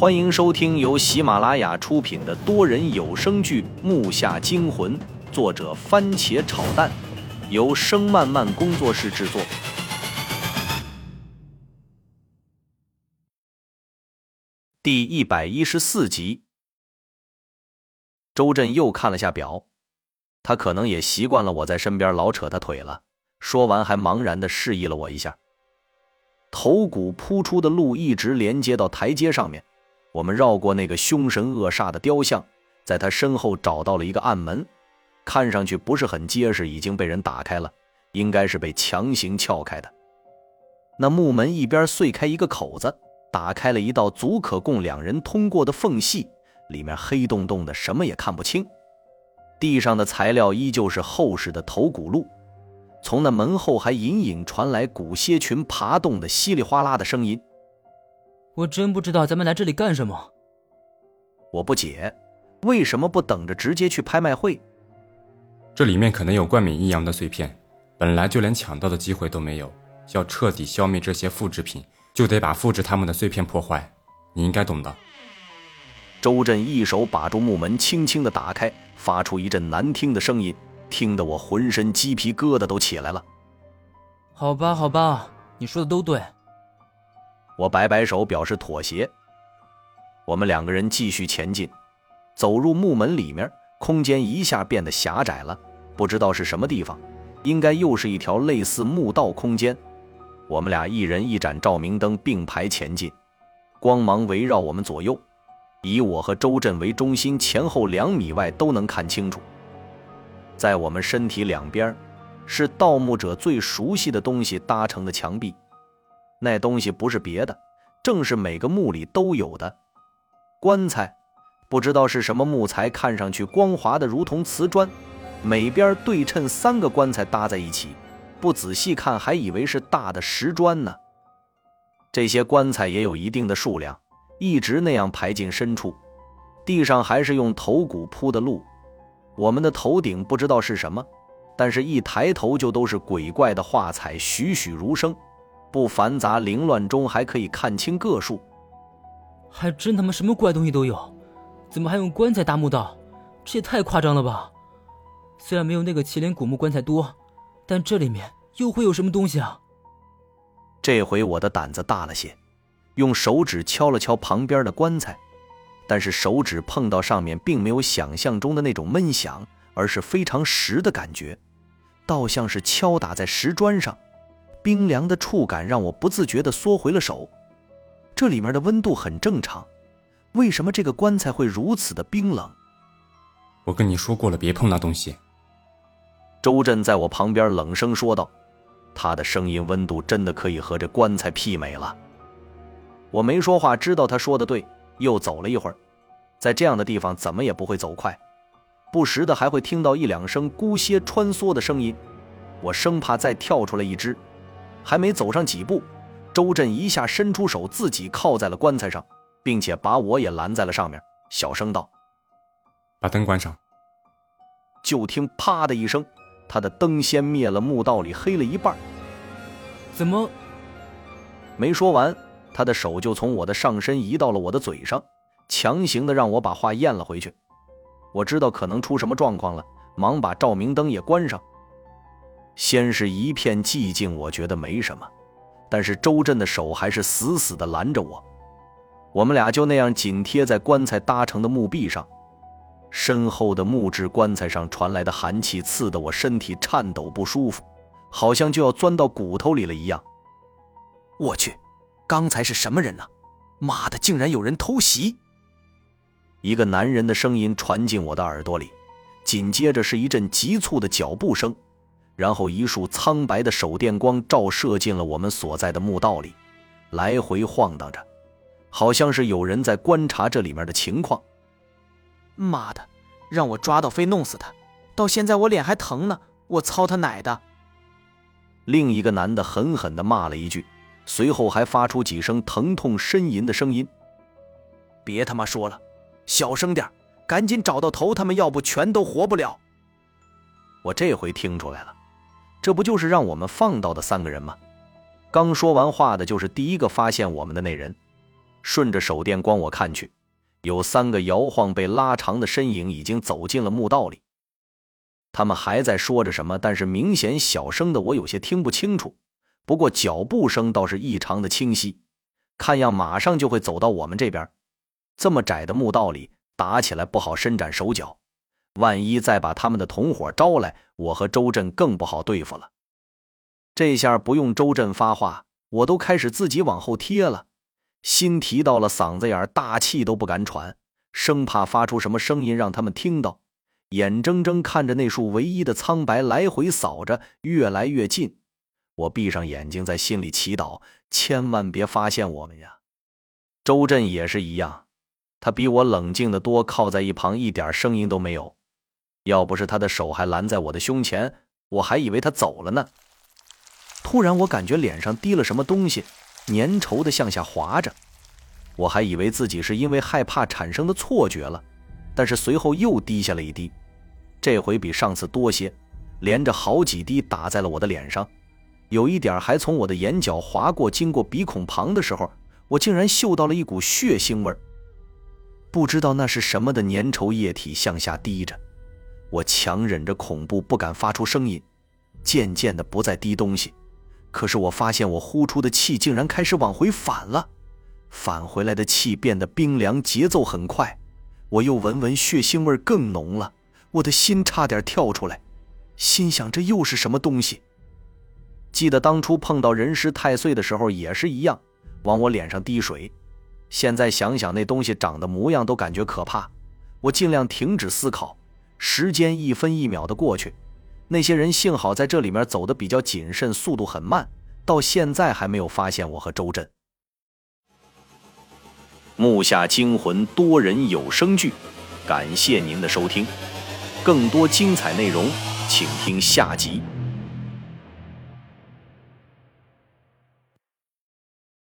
欢迎收听由喜马拉雅出品的多人有声剧《木下惊魂》，作者番茄炒蛋，由声漫漫工作室制作。第一百一十四集，周震又看了下表，他可能也习惯了我在身边老扯他腿了。说完，还茫然的示意了我一下。头骨铺出的路一直连接到台阶上面。我们绕过那个凶神恶煞的雕像，在他身后找到了一个暗门，看上去不是很结实，已经被人打开了，应该是被强行撬开的。那木门一边碎开一个口子，打开了一道足可供两人通过的缝隙，里面黑洞洞的，什么也看不清。地上的材料依旧是厚实的头骨路，从那门后还隐隐传来骨蝎群爬动的稀里哗啦的声音。我真不知道咱们来这里干什么。我不解，为什么不等着直接去拍卖会？这里面可能有冠冕一样的碎片，本来就连抢到的机会都没有。要彻底消灭这些复制品，就得把复制他们的碎片破坏。你应该懂的。周震一手把住木门，轻轻的打开，发出一阵难听的声音，听得我浑身鸡皮疙瘩都起来了。好吧，好吧，你说的都对。我摆摆手表示妥协。我们两个人继续前进，走入木门里面，空间一下变得狭窄了，不知道是什么地方，应该又是一条类似墓道空间。我们俩一人一盏照明灯并排前进，光芒围绕我们左右，以我和周震为中心，前后两米外都能看清楚。在我们身体两边，是盗墓者最熟悉的东西搭成的墙壁。那东西不是别的，正是每个墓里都有的棺材，不知道是什么木材，看上去光滑的如同瓷砖，每边对称三个棺材搭在一起，不仔细看还以为是大的石砖呢。这些棺材也有一定的数量，一直那样排进深处，地上还是用头骨铺的路。我们的头顶不知道是什么，但是一抬头就都是鬼怪的画彩，栩栩如生。不繁杂凌乱中还可以看清个数，还真他妈什么怪东西都有，怎么还用棺材搭墓道？这也太夸张了吧！虽然没有那个麒麟古墓棺材多，但这里面又会有什么东西啊？这回我的胆子大了些，用手指敲了敲旁边的棺材，但是手指碰到上面并没有想象中的那种闷响，而是非常实的感觉，倒像是敲打在石砖上。冰凉的触感让我不自觉地缩回了手。这里面的温度很正常，为什么这个棺材会如此的冰冷？我跟你说过了，别碰那东西。周震在我旁边冷声说道，他的声音温度真的可以和这棺材媲美了。我没说话，知道他说的对。又走了一会儿，在这样的地方怎么也不会走快，不时的还会听到一两声姑歇穿梭的声音，我生怕再跳出来一只。还没走上几步，周震一下伸出手，自己靠在了棺材上，并且把我也拦在了上面，小声道：“把灯关上。”就听“啪”的一声，他的灯先灭了，墓道里黑了一半。怎么？没说完，他的手就从我的上身移到了我的嘴上，强行的让我把话咽了回去。我知道可能出什么状况了，忙把照明灯也关上。先是一片寂静，我觉得没什么，但是周震的手还是死死地拦着我。我们俩就那样紧贴在棺材搭成的墓壁上，身后的木质棺材上传来的寒气刺得我身体颤抖不舒服，好像就要钻到骨头里了一样。我去，刚才是什么人呢？妈的，竟然有人偷袭！一个男人的声音传进我的耳朵里，紧接着是一阵急促的脚步声。然后一束苍白的手电光照射进了我们所在的墓道里，来回晃荡着，好像是有人在观察这里面的情况。妈的，让我抓到非弄死他！到现在我脸还疼呢，我操他奶的！另一个男的狠狠地骂了一句，随后还发出几声疼痛呻吟的声音。别他妈说了，小声点，赶紧找到头，他们要不全都活不了。我这回听出来了。这不就是让我们放到的三个人吗？刚说完话的就是第一个发现我们的那人。顺着手电光我看去，有三个摇晃被拉长的身影已经走进了墓道里。他们还在说着什么，但是明显小声的，我有些听不清楚。不过脚步声倒是异常的清晰，看样马上就会走到我们这边。这么窄的墓道里打起来不好伸展手脚，万一再把他们的同伙招来，我和周震更不好对付了。这下不用周震发话，我都开始自己往后贴了，心提到了嗓子眼大气都不敢喘，生怕发出什么声音让他们听到。眼睁睁看着那束唯一的苍白来回扫着，越来越近。我闭上眼睛，在心里祈祷，千万别发现我们呀。周震也是一样，他比我冷静的多，靠在一旁，一点声音都没有。要不是他的手还拦在我的胸前，我还以为他走了呢。突然，我感觉脸上滴了什么东西，粘稠的向下滑着。我还以为自己是因为害怕产生的错觉了，但是随后又滴下了一滴。这回比上次多些，连着好几滴打在了我的脸上，有一点还从我的眼角划过，经过鼻孔旁的时候，我竟然嗅到了一股血腥味不知道那是什么的粘稠液体向下滴着，我强忍着恐怖不敢发出声音，渐渐的不再滴东西。可是我发现我呼出的气竟然开始往回返了，返回来的气变得冰凉，节奏很快。我又闻闻血腥味更浓了。我的心差点跳出来，心想这又是什么东西？记得当初碰到人尸太岁的时候也是一样，往我脸上滴水。现在想想那东西长的模样都感觉可怕。我尽量停止思考，时间一分一秒的过去。那些人幸好在这里面走的比较谨慎，速度很慢，到现在还没有发现我和周震。木下惊魂多人有声剧，感谢您的收听。更多精彩内容，请听下集。